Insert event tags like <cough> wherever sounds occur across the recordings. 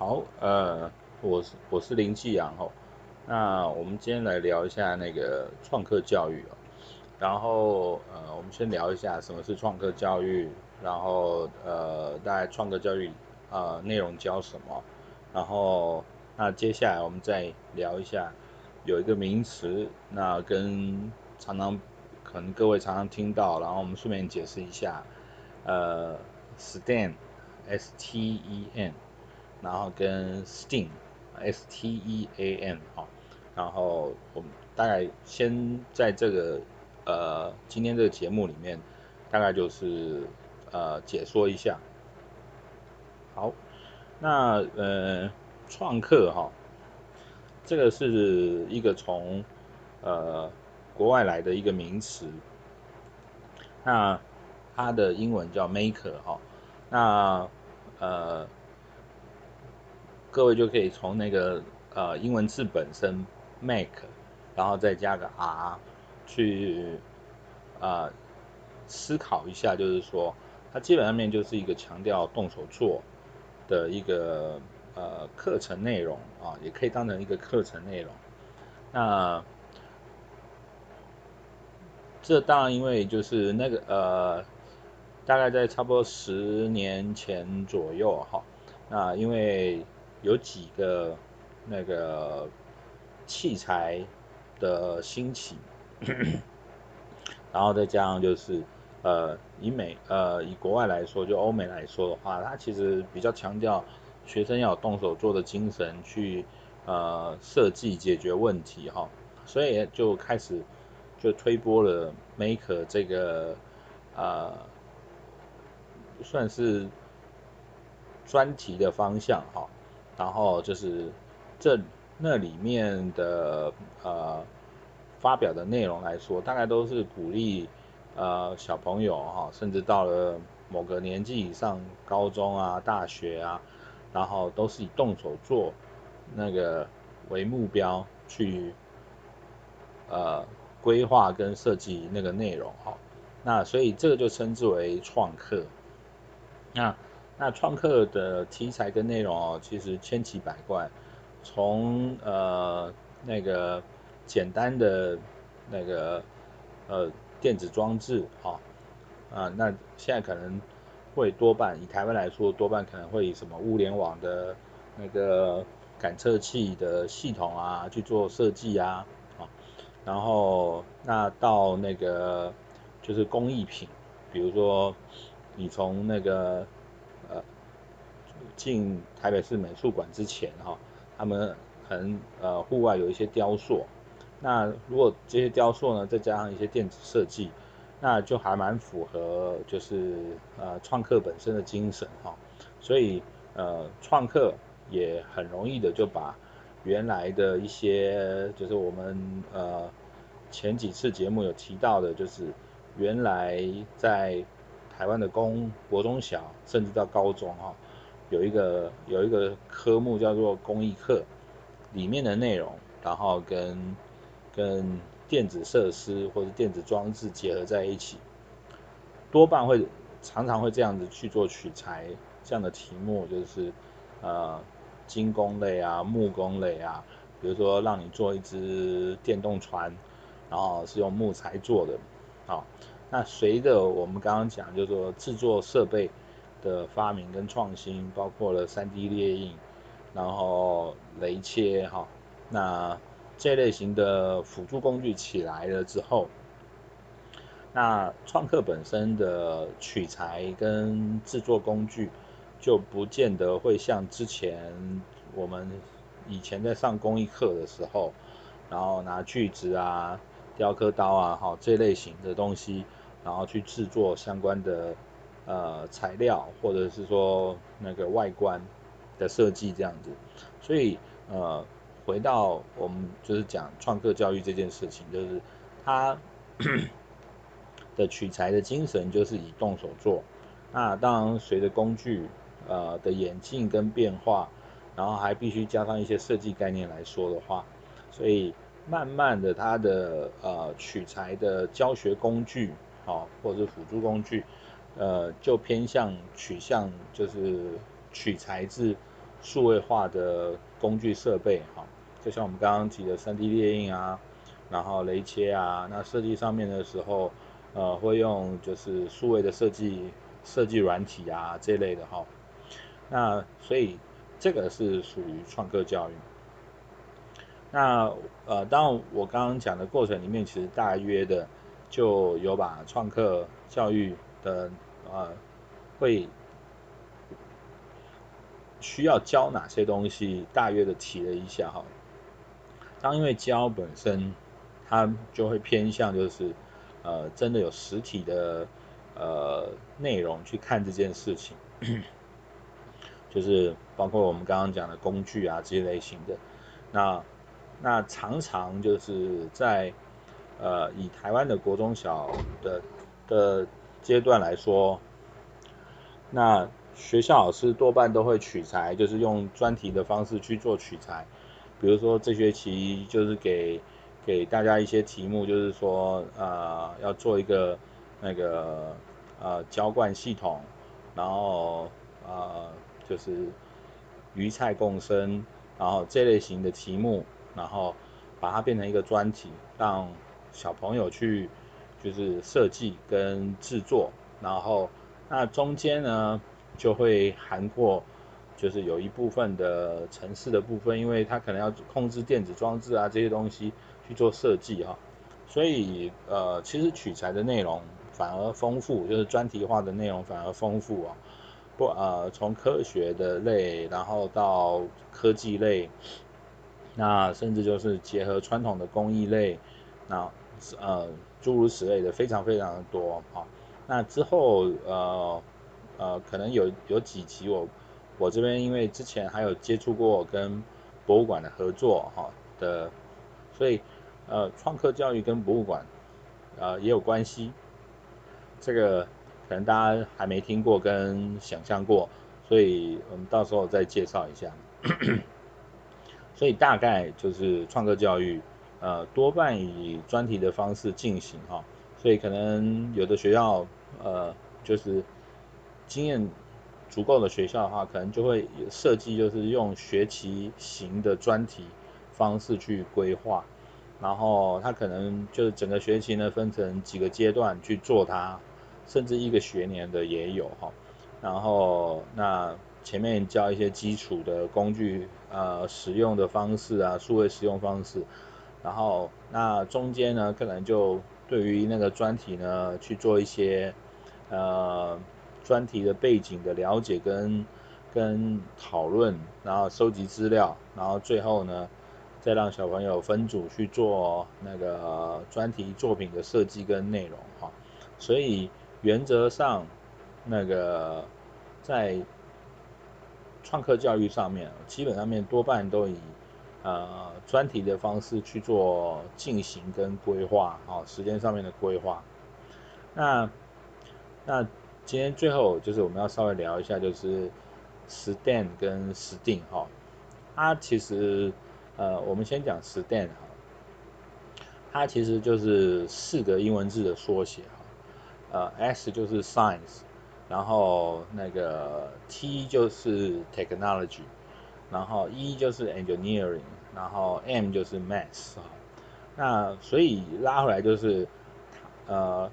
好，呃，我是我是林继阳吼，那我们今天来聊一下那个创客教育哦，然后呃，我们先聊一下什么是创客教育，然后呃，大概创客教育、呃、内容教什么，然后那接下来我们再聊一下有一个名词，那跟常常可能各位常常听到，然后我们顺便解释一下，呃，STEAM，S T E N。然后跟 STEAM，S T E A M 哈，然后我们大概先在这个呃今天这个节目里面，大概就是呃解说一下。好，那呃创客哈，这个是一个从呃国外来的一个名词，那它的英文叫 maker 哈，那呃。各位就可以从那个呃英文字本身 make，然后再加个 r，去啊、呃、思考一下，就是说它基本上面就是一个强调动手做的一个呃课程内容啊，也可以当成一个课程内容。那这当然因为就是那个呃大概在差不多十年前左右哈，那因为。有几个那个器材的兴起，然后再加上就是呃以美呃以国外来说，就欧美来说的话，它其实比较强调学生要有动手做的精神去呃设计解决问题哈，所以就开始就推波了 Maker 这个呃算是专题的方向哈。然后就是这那里面的呃发表的内容来说，大概都是鼓励呃小朋友哈，甚至到了某个年纪以上，高中啊、大学啊，然后都是以动手做那个为目标去呃规划跟设计那个内容哈。那所以这个就称之为创客。那那创客的题材跟内容哦，其实千奇百怪，从呃那个简单的那个呃电子装置啊啊，那现在可能会多半以台湾来说，多半可能会以什么物联网的那个感测器的系统啊去做设计啊啊，然后那到那个就是工艺品，比如说你从那个。进台北市美术馆之前哈，他们可能呃户外有一些雕塑，那如果这些雕塑呢，再加上一些电子设计，那就还蛮符合就是呃创客本身的精神哈，所以呃创客也很容易的就把原来的一些就是我们呃前几次节目有提到的，就是原来在台湾的公国中小甚至到高中哈。有一个有一个科目叫做工艺课，里面的内容，然后跟跟电子设施或者电子装置结合在一起，多半会常常会这样子去做取材，这样的题目就是呃金工类啊、木工类啊，比如说让你做一只电动船，然后是用木材做的，好，那随着我们刚刚讲，就是说制作设备。的发明跟创新，包括了 3D 列印，然后雷切哈，那这类型的辅助工具起来了之后，那创客本身的取材跟制作工具就不见得会像之前我们以前在上工艺课的时候，然后拿锯子啊、雕刻刀啊，哈这类型的东西，然后去制作相关的。呃，材料或者是说那个外观的设计这样子，所以呃，回到我们就是讲创客教育这件事情，就是它 <coughs> 的取材的精神就是以动手做。那当然随着工具呃的演进跟变化，然后还必须加上一些设计概念来说的话，所以慢慢的它的呃取材的教学工具啊、或者是辅助工具。呃，就偏向取向就是取材自数位化的工具设备哈，就像我们刚刚提的 3D 列印啊，然后雷切啊，那设计上面的时候，呃，会用就是数位的设计设计软体啊这类的哈，那所以这个是属于创客教育。那呃，当我刚刚讲的过程里面，其实大约的就有把创客教育的啊会需要教哪些东西，大约的提了一下哈。当因为教本身，它就会偏向就是呃真的有实体的呃内容去看这件事情，就是包括我们刚刚讲的工具啊这些类型的那。那常常就是在呃以台湾的国中小的的阶段来说，那学校老师多半都会取材，就是用专题的方式去做取材。比如说这学期就是给给大家一些题目，就是说呃要做一个那个呃浇灌系统，然后呃就是鱼菜共生，然后这类型的题目。然后把它变成一个专题，让小朋友去就是设计跟制作，然后那中间呢就会涵括就是有一部分的程式的部分，因为它可能要控制电子装置啊这些东西去做设计哈，所以呃其实取材的内容反而丰富，就是专题化的内容反而丰富啊，不呃从科学的类，然后到科技类。那甚至就是结合传统的工艺类，那呃诸如此类的非常非常的多哈。那之后呃呃可能有有几集我我这边因为之前还有接触过跟博物馆的合作哈的，所以呃创客教育跟博物馆呃也有关系。这个可能大家还没听过跟想象过，所以我们到时候再介绍一下。所以大概就是创客教育，呃，多半以专题的方式进行哈，所以可能有的学校，呃，就是经验足够的学校的话，可能就会设计就是用学期型的专题方式去规划，然后他可能就是整个学期呢分成几个阶段去做它，甚至一个学年的也有哈，然后那。前面教一些基础的工具，呃，使用的方式啊，数位使用方式，然后那中间呢，可能就对于那个专题呢去做一些，呃，专题的背景的了解跟跟讨论，然后收集资料，然后最后呢，再让小朋友分组去做那个专题作品的设计跟内容哈，所以原则上那个在创客教育上面，基本上面多半都以呃专题的方式去做进行跟规划，哈，时间上面的规划。那那今天最后就是我们要稍微聊一下，就是 STEM 跟 STEAM 哈，它其实呃我们先讲 STEM 哈，它其实就是四个英文字的缩写哈，呃 S 就是 Science。然后那个 T 就是 technology，然后 E 就是 engineering，然后 M 就是 math。那所以拉回来就是，呃，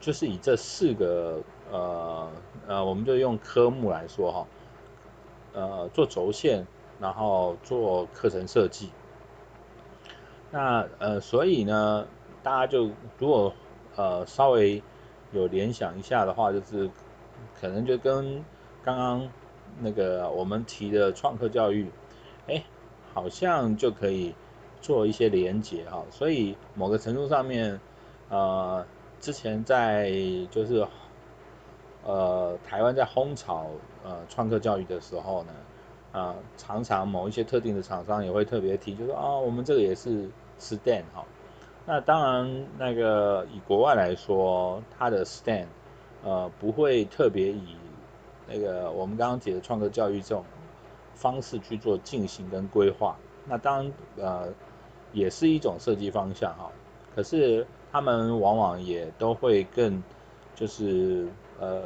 就是以这四个呃呃，我们就用科目来说哈，呃，做轴线，然后做课程设计。那呃，所以呢，大家就如果呃稍微。有联想一下的话，就是可能就跟刚刚那个我们提的创客教育，哎，好像就可以做一些连结哈。所以某个程度上面，呃，之前在就是呃台湾在轰炒呃创客教育的时候呢，啊、常常某一些特定的厂商也会特别提，就说啊、哦，我们这个也是 stand 哈。那当然，那个以国外来说，它的 stand 呃，不会特别以那个我们刚刚提的创客教育这种方式去做进行跟规划。那当然，呃，也是一种设计方向哈。可是他们往往也都会更，就是呃，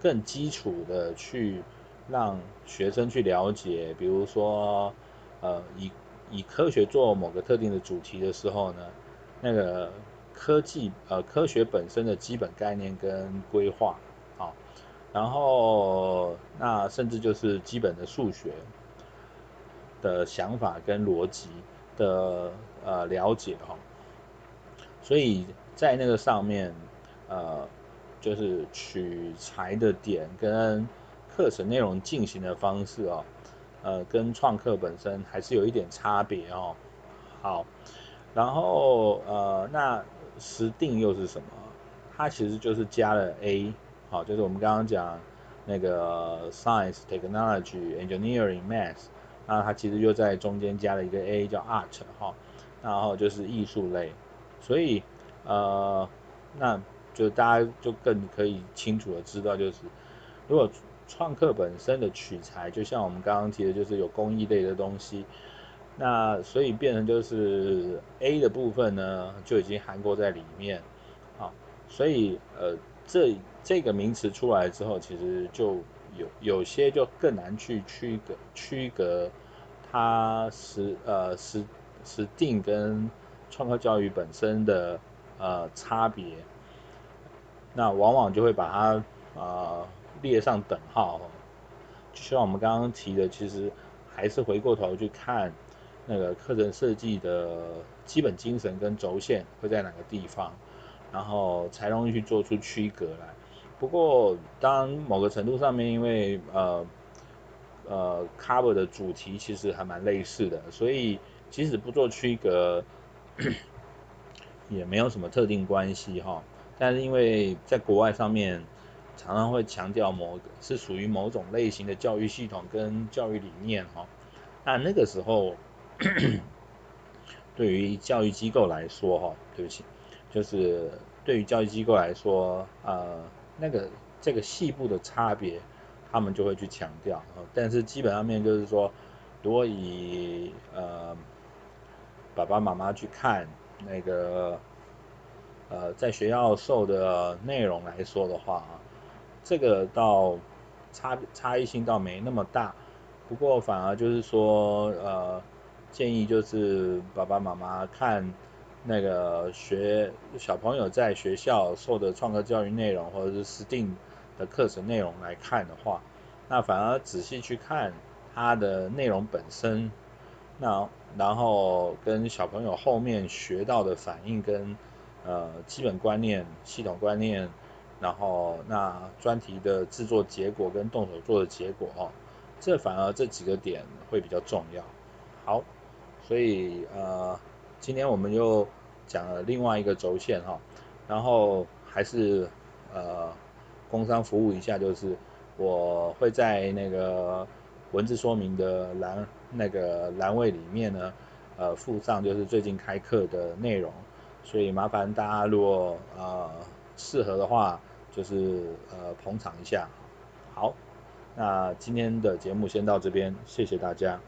更基础的去让学生去了解，比如说，呃，以以科学做某个特定的主题的时候呢，那个科技呃科学本身的基本概念跟规划啊，然后那甚至就是基本的数学的想法跟逻辑的呃了解哈，所以在那个上面呃就是取材的点跟课程内容进行的方式哦，呃，跟创客本身还是有一点差别哦。好，然后呃，那实定又是什么？它其实就是加了 A，好，就是我们刚刚讲那个 Science、Technology、Engineering、Math，那它其实又在中间加了一个 A，叫 Art 哈，然后就是艺术类，所以呃，那就大家就更可以清楚的知道，就是如果创客本身的取材，就像我们刚刚提的，就是有工艺类的东西，那所以变成就是 A 的部分呢，就已经涵盖在里面，啊，所以呃这这个名词出来之后，其实就有有些就更难去区隔区隔它实呃实实定跟创客教育本身的呃差别，那往往就会把它。呃列上等号，就像我们刚刚提的，其实还是回过头去看那个课程设计的基本精神跟轴线会在哪个地方，然后才容易去做出区隔来。不过，当某个程度上面，因为呃呃 cover 的主题其实还蛮类似的，所以即使不做区隔，也没有什么特定关系哈。但是因为在国外上面。常常会强调某个是属于某种类型的教育系统跟教育理念哈，那那个时候，<coughs> 对于教育机构来说哈，对不起，就是对于教育机构来说，呃，那个这个细部的差别，他们就会去强调，但是基本上面就是说，如果以呃爸爸妈妈去看那个呃在学校受的内容来说的话啊。这个倒差差异性倒没那么大，不过反而就是说，呃，建议就是爸爸妈妈看那个学小朋友在学校受的创客教育内容或者是 STEAM 的课程内容来看的话，那反而仔细去看它的内容本身，那然后跟小朋友后面学到的反应跟呃基本观念、系统观念。然后那专题的制作结果跟动手做的结果哦，这反而这几个点会比较重要。好，所以呃，今天我们又讲了另外一个轴线哈，然后还是呃，工商服务一下，就是我会在那个文字说明的栏那个栏位里面呢，呃，附上就是最近开课的内容，所以麻烦大家如果呃适合的话。就是呃捧场一下，好，那今天的节目先到这边，谢谢大家。